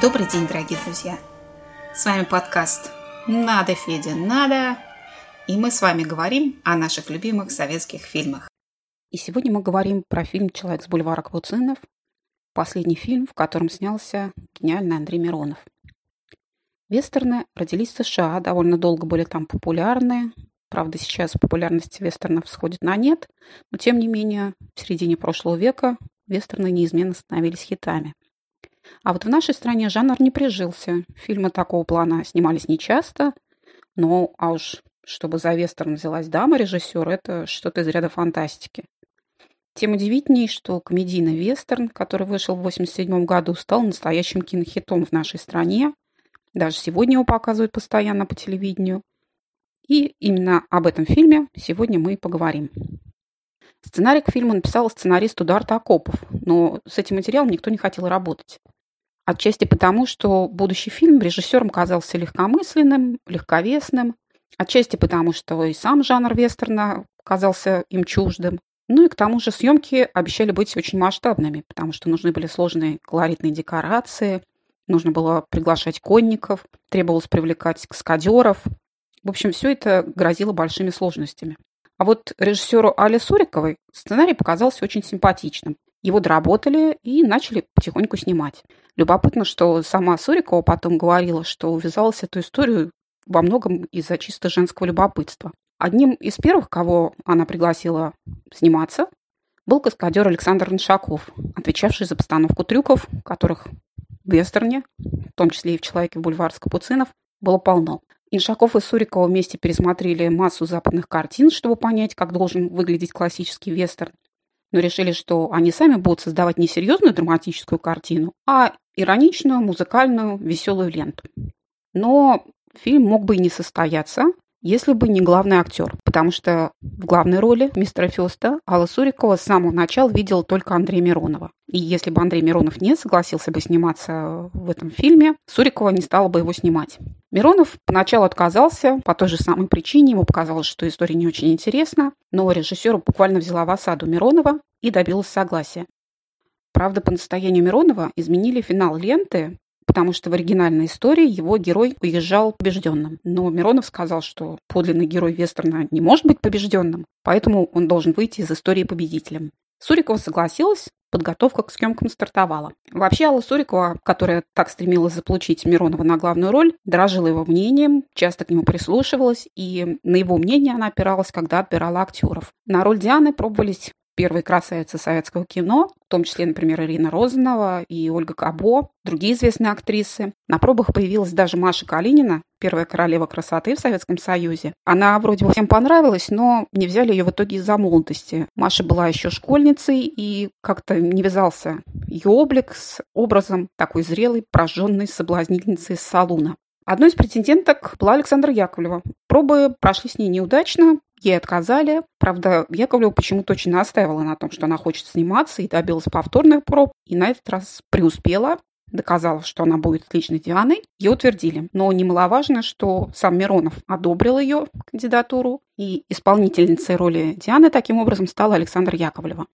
Добрый день, дорогие друзья! С вами подкаст «Надо, Федя, надо!» И мы с вами говорим о наших любимых советских фильмах. И сегодня мы говорим про фильм «Человек с бульвара Капуцинов», последний фильм, в котором снялся гениальный Андрей Миронов. Вестерны родились в США, довольно долго были там популярны. Правда, сейчас популярность вестернов сходит на нет, но тем не менее в середине прошлого века вестерны неизменно становились хитами. А вот в нашей стране жанр не прижился. Фильмы такого плана снимались нечасто, но а уж чтобы за вестерн взялась дама режиссер, это что-то из ряда фантастики. Тем удивительней, что комедийный вестерн, который вышел в 1987 году, стал настоящим кинохитом в нашей стране. Даже сегодня его показывают постоянно по телевидению. И именно об этом фильме сегодня мы и поговорим. Сценарий к фильму написал сценарист Ударта Акопов, но с этим материалом никто не хотел работать. Отчасти потому, что будущий фильм режиссером казался легкомысленным, легковесным, отчасти потому, что и сам жанр вестерна казался им чуждым. Ну и к тому же съемки обещали быть очень масштабными, потому что нужны были сложные колоритные декорации, нужно было приглашать конников, требовалось привлекать каскадеров. В общем, все это грозило большими сложностями. А вот режиссеру Але Суриковой сценарий показался очень симпатичным. Его доработали и начали потихоньку снимать. Любопытно, что сама Сурикова потом говорила, что увязалась эту историю во многом из-за чисто женского любопытства. Одним из первых, кого она пригласила сниматься, был каскадер Александр Ншаков, отвечавший за постановку трюков, которых в вестерне, в том числе и в «Человеке в бульвар Капуцинов», было полно. Иншаков и Сурикова вместе пересмотрели массу западных картин, чтобы понять, как должен выглядеть классический вестерн но решили, что они сами будут создавать не серьезную драматическую картину, а ироничную, музыкальную, веселую ленту. Но фильм мог бы и не состояться, если бы не главный актер, потому что в главной роли мистера Феста Алла Сурикова с самого начала видела только Андрея Миронова. И если бы Андрей Миронов не согласился бы сниматься в этом фильме, Сурикова не стала бы его снимать. Миронов поначалу отказался по той же самой причине, ему показалось, что история не очень интересна, но режиссер буквально взяла в осаду Миронова и добилась согласия. Правда, по настоянию Миронова изменили финал ленты, потому что в оригинальной истории его герой уезжал побежденным. Но Миронов сказал, что подлинный герой вестерна не может быть побежденным, поэтому он должен выйти из истории победителем. Сурикова согласилась, подготовка к съемкам стартовала. Вообще Алла Сурикова, которая так стремилась заполучить Миронова на главную роль, дорожила его мнением, часто к нему прислушивалась, и на его мнение она опиралась, когда отбирала актеров. На роль Дианы пробовались первые красавицы советского кино, в том числе, например, Ирина Розанова и Ольга Кабо, другие известные актрисы. На пробах появилась даже Маша Калинина, первая королева красоты в Советском Союзе. Она вроде бы всем понравилась, но не взяли ее в итоге из-за молодости. Маша была еще школьницей, и как-то не вязался ее облик с образом такой зрелой, прожженной соблазнительницы из салуна. Одной из претенденток была Александра Яковлева. Пробы прошли с ней неудачно, Ей отказали. Правда, Яковлева почему-то очень настаивала на том, что она хочет сниматься и добилась повторных проб. И на этот раз преуспела, доказала, что она будет отличной Дианой, ее утвердили. Но немаловажно, что сам Миронов одобрил ее кандидатуру, и исполнительницей роли Дианы таким образом стала Александра Яковлева.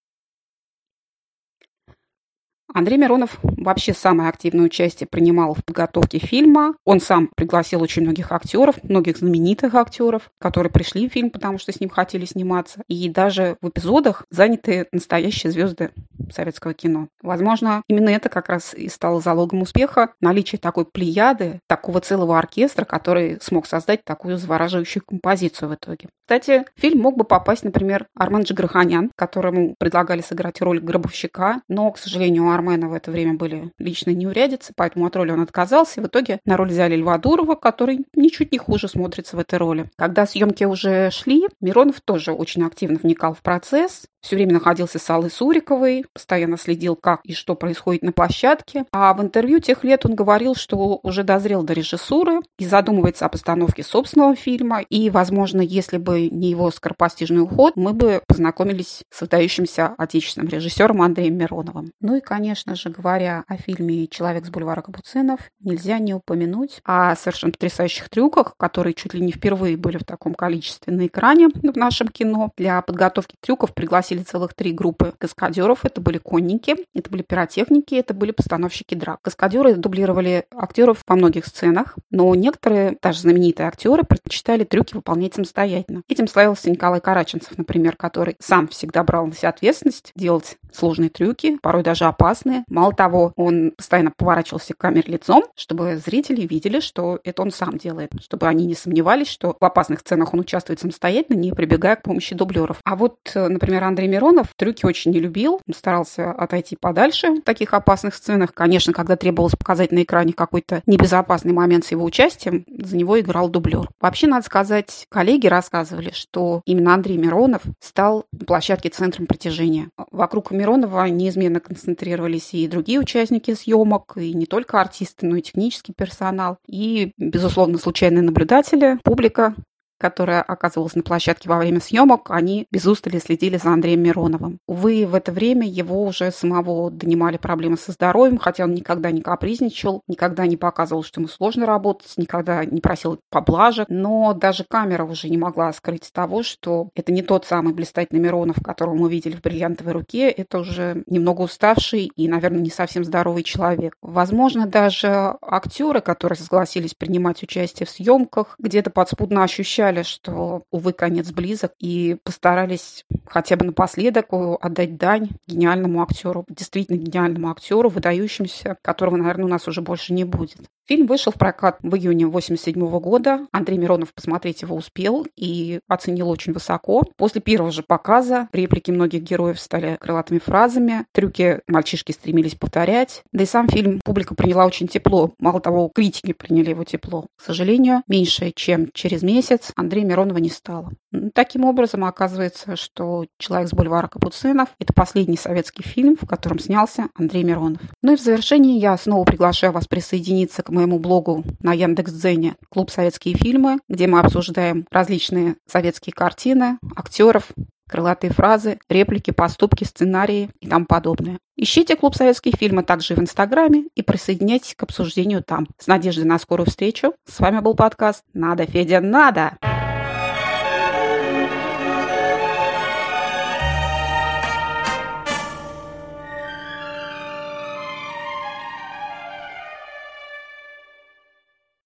Андрей Миронов вообще самое активное участие принимал в подготовке фильма. Он сам пригласил очень многих актеров, многих знаменитых актеров, которые пришли в фильм, потому что с ним хотели сниматься. И даже в эпизодах заняты настоящие звезды советского кино. Возможно, именно это как раз и стало залогом успеха, наличие такой плеяды, такого целого оркестра, который смог создать такую завораживающую композицию в итоге. Кстати, фильм мог бы попасть, например, Армен Джигарханян, которому предлагали сыграть роль гробовщика, но, к сожалению, у Армена в это время были личные неурядицы, поэтому от роли он отказался. И в итоге на роль взяли Льва Дурова, который ничуть не хуже смотрится в этой роли. Когда съемки уже шли, Миронов тоже очень активно вникал в процесс, все время находился с Аллой Суриковой, постоянно следил, как и что происходит на площадке. А в интервью тех лет он говорил, что уже дозрел до режиссуры и задумывается о постановке собственного фильма. И, возможно, если бы не его скоропостижный уход, мы бы познакомились с выдающимся отечественным режиссером Андреем Мироновым. Ну и, конечно же, говоря о фильме «Человек с бульвара Капуцинов», нельзя не упомянуть о совершенно потрясающих трюках, которые чуть ли не впервые были в таком количестве на экране в нашем кино. Для подготовки трюков пригласили целых три группы каскадеров. Это были конники, это были пиротехники, это были постановщики драк. Каскадеры дублировали актеров во многих сценах, но некоторые, даже знаменитые актеры, предпочитали трюки выполнять самостоятельно. Этим славился Николай Караченцев, например, который сам всегда брал на себя ответственность делать сложные трюки, порой даже опасные. Мало того, он постоянно поворачивался к камере лицом, чтобы зрители видели, что это он сам делает, чтобы они не сомневались, что в опасных сценах он участвует самостоятельно, не прибегая к помощи дублеров. А вот, например, Андрей Миронов трюки очень не любил, он старался отойти подальше в таких опасных сценах. Конечно, когда требовалось показать на экране какой-то небезопасный момент с его участием, за него играл дублер. Вообще, надо сказать, коллеги рассказывали, что именно Андрей Миронов стал на площадке центром притяжения. Вокруг Миронова неизменно концентрировались и другие участники съемок, и не только артисты, но и технический персонал, и, безусловно, случайные наблюдатели, публика, которая оказывалась на площадке во время съемок, они без устали следили за Андреем Мироновым. Увы, в это время его уже самого донимали проблемы со здоровьем, хотя он никогда не капризничал, никогда не показывал, что ему сложно работать, никогда не просил поблажек, но даже камера уже не могла скрыть того, что это не тот самый блистательный Миронов, которого мы видели в «Бриллиантовой руке», это уже немного уставший и, наверное, не совсем здоровый человек. Возможно, даже актеры, которые согласились принимать участие в съемках, где-то подспудно ощущали, ощущали, что, увы, конец близок, и постарались хотя бы напоследок отдать дань гениальному актеру, действительно гениальному актеру, выдающемуся, которого, наверное, у нас уже больше не будет. Фильм вышел в прокат в июне 1987 года. Андрей Миронов посмотреть его успел и оценил очень высоко. После первого же показа реплики многих героев стали крылатыми фразами, трюки мальчишки стремились повторять. Да и сам фильм публика приняла очень тепло. Мало того, критики приняли его тепло. К сожалению, меньше, чем через месяц Андрея Миронова не стало. Таким образом, оказывается, что «Человек с бульвара Капуцинов» — это последний советский фильм, в котором снялся Андрей Миронов. Ну и в завершении я снова приглашаю вас присоединиться к моему блогу на Яндекс.Дзене «Клуб советские фильмы», где мы обсуждаем различные советские картины, актеров, крылатые фразы, реплики, поступки, сценарии и тому подобное. Ищите клуб советские фильмы также в Инстаграме и присоединяйтесь к обсуждению там. С надеждой на скорую встречу. С вами был подкаст «Надо, Федя, надо!»